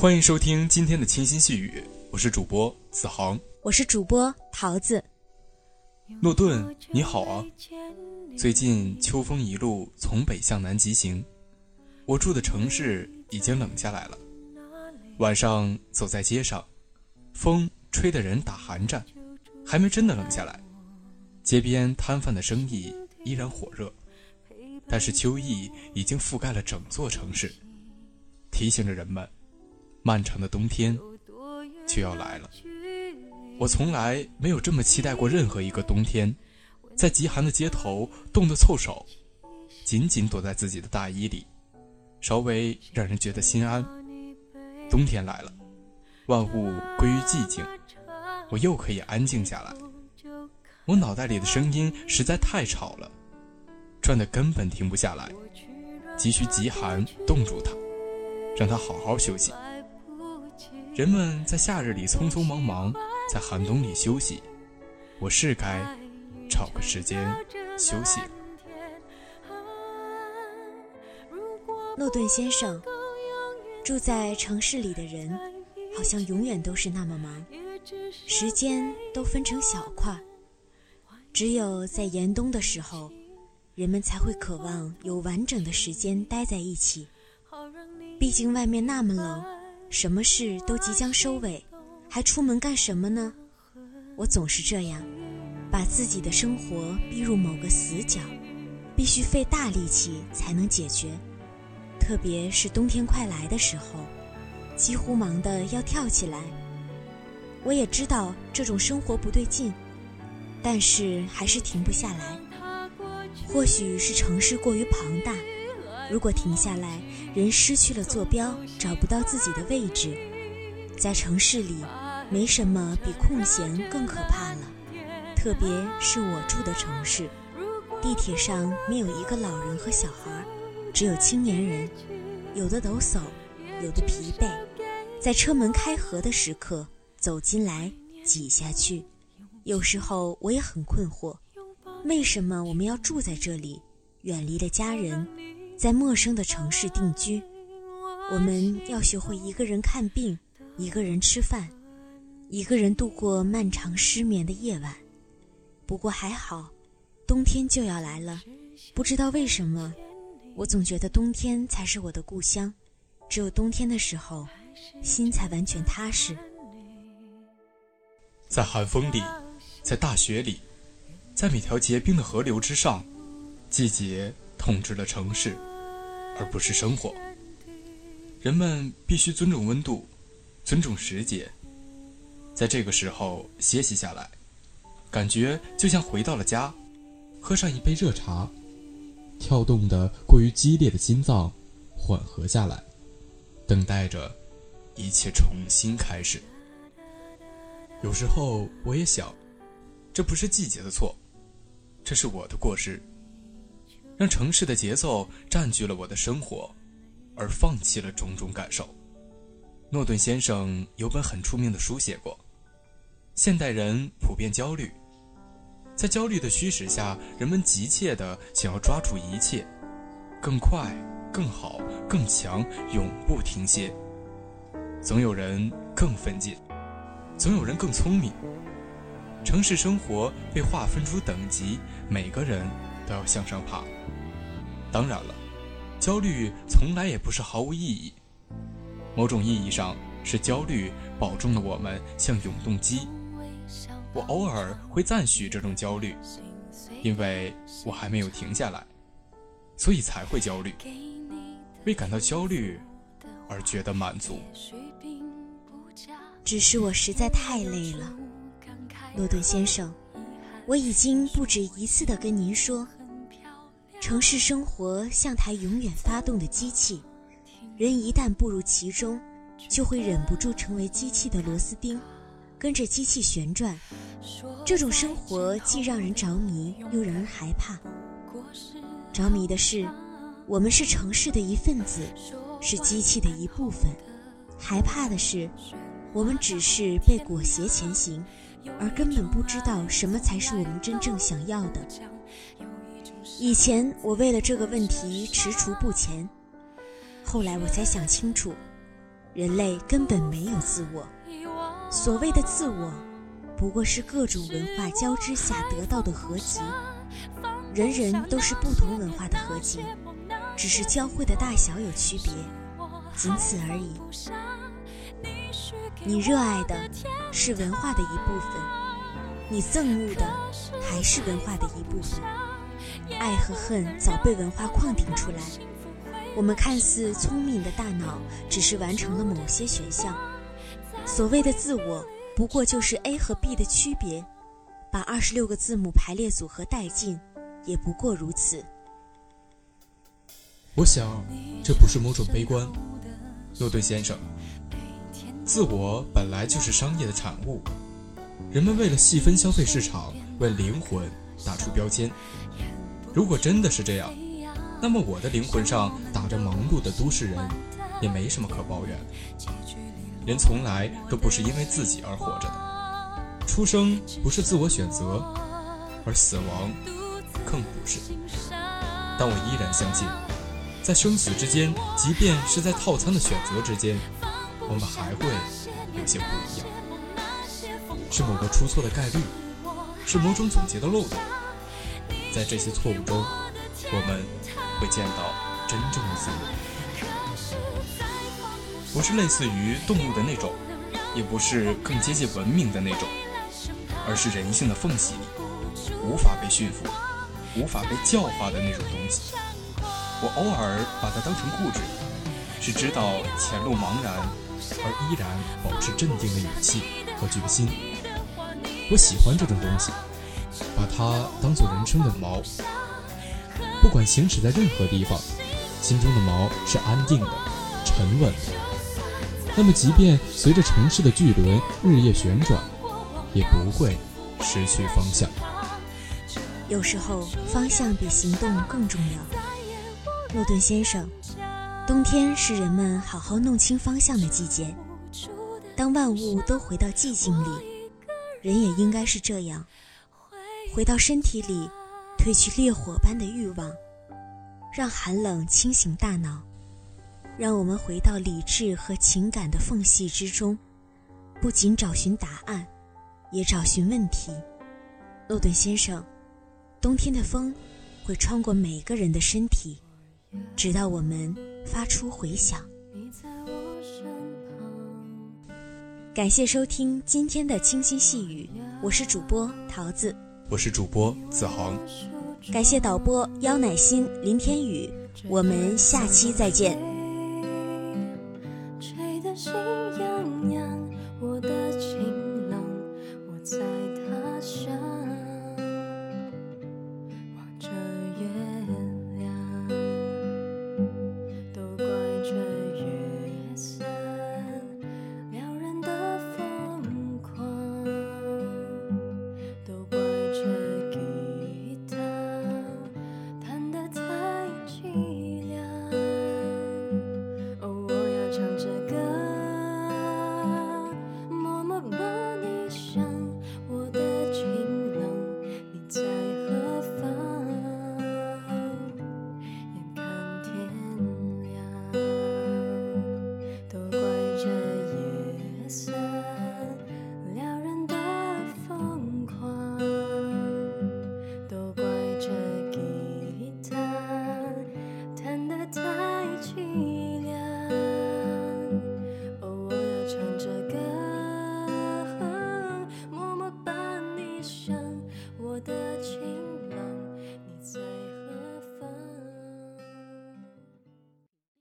欢迎收听今天的清新细语，我是主播子航，我是主播桃子。诺顿，你好啊！最近秋风一路从北向南疾行，我住的城市已经冷下来了。晚上走在街上，风吹得人打寒战，还没真的冷下来。街边摊贩的生意依然火热，但是秋意已经覆盖了整座城市，提醒着人们。漫长的冬天就要来了，我从来没有这么期待过任何一个冬天。在极寒的街头，冻得凑手，紧紧躲在自己的大衣里，稍微让人觉得心安。冬天来了，万物归于寂静，我又可以安静下来。我脑袋里的声音实在太吵了，转的根本停不下来，急需极寒冻住它，让它好好休息。人们在夏日里匆匆忙忙，在寒冬里休息。我是该找个时间休息了。诺顿先生，住在城市里的人，好像永远都是那么忙，时间都分成小块。只有在严冬的时候，人们才会渴望有完整的时间待在一起。毕竟外面那么冷。什么事都即将收尾，还出门干什么呢？我总是这样，把自己的生活逼入某个死角，必须费大力气才能解决。特别是冬天快来的时候，几乎忙得要跳起来。我也知道这种生活不对劲，但是还是停不下来。或许是城市过于庞大。如果停下来，人失去了坐标，找不到自己的位置。在城市里，没什么比空闲更可怕了。特别是我住的城市，地铁上没有一个老人和小孩，只有青年人，有的抖擞，有的疲惫。在车门开合的时刻，走进来，挤下去。有时候我也很困惑，为什么我们要住在这里，远离了家人？在陌生的城市定居，我们要学会一个人看病，一个人吃饭，一个人度过漫长失眠的夜晚。不过还好，冬天就要来了。不知道为什么，我总觉得冬天才是我的故乡。只有冬天的时候，心才完全踏实。在寒风里，在大雪里，在每条结冰的河流之上，季节统治了城市。而不是生活。人们必须尊重温度，尊重时节，在这个时候歇息下来，感觉就像回到了家。喝上一杯热茶，跳动的过于激烈的心脏缓和下来，等待着一切重新开始。有时候我也想，这不是季节的错，这是我的过失。让城市的节奏占据了我的生活，而放弃了种种感受。诺顿先生有本很出名的书写过：现代人普遍焦虑，在焦虑的驱使下，人们急切地想要抓住一切，更快、更好、更强，永不停歇。总有人更奋进，总有人更聪明。城市生活被划分出等级，每个人。都要向上爬。当然了，焦虑从来也不是毫无意义。某种意义上，是焦虑保重了我们像永动机。我偶尔会赞许这种焦虑，因为我还没有停下来，所以才会焦虑。为感到焦虑而觉得满足。只是我实在太累了，诺顿先生。我已经不止一次的跟您说。城市生活像台永远发动的机器，人一旦步入其中，就会忍不住成为机器的螺丝钉，跟着机器旋转。这种生活既让人着迷，又让人害怕。着迷的是，我们是城市的一份子，是机器的一部分；害怕的是，我们只是被裹挟前行，而根本不知道什么才是我们真正想要的。以前我为了这个问题踟蹰不前，后来我才想清楚，人类根本没有自我。所谓的自我，不过是各种文化交织下得到的合集。人人都是不同文化的合集，只是交汇的大小有区别，仅此而已。你热爱的是文化的一部分，你憎恶的还是文化的一部分。爱和恨早被文化框定出来，我们看似聪明的大脑只是完成了某些选项。所谓的自我，不过就是 A 和 B 的区别，把二十六个字母排列组合带进，也不过如此。我想，这不是某种悲观，诺顿先生。自我本来就是商业的产物，人们为了细分消费市场，为灵魂打出标签。如果真的是这样，那么我的灵魂上打着忙碌的都市人，也没什么可抱怨。人从来都不是因为自己而活着的，出生不是自我选择，而死亡更不是。但我依然相信，在生死之间，即便是在套餐的选择之间，我们还会有些不一样。是某个出错的概率，是某种总结的漏洞。在这些错误中，我们会见到真正的自我。不是类似于动物的那种，也不是更接近文明的那种，而是人性的缝隙里，无法被驯服、无法被教化的那种东西。我偶尔把它当成固执，是知道前路茫然而依然保持镇定的勇气和决心。我喜欢这种东西。把它当做人生的锚，不管行驶在任何地方，心中的锚是安定的、沉稳的。那么，即便随着城市的巨轮日夜旋转，也不会失去方向。有时候，方向比行动更重要。诺顿先生，冬天是人们好好弄清方向的季节。当万物都回到寂静里，人也应该是这样。回到身体里，褪去烈火般的欲望，让寒冷清醒大脑，让我们回到理智和情感的缝隙之中，不仅找寻答案，也找寻问题。诺顿先生，冬天的风会穿过每个人的身体，直到我们发出回响。感谢收听今天的清新细语，我是主播桃子。我是主播子恒，感谢导播幺乃心、林天宇，我们下期再见。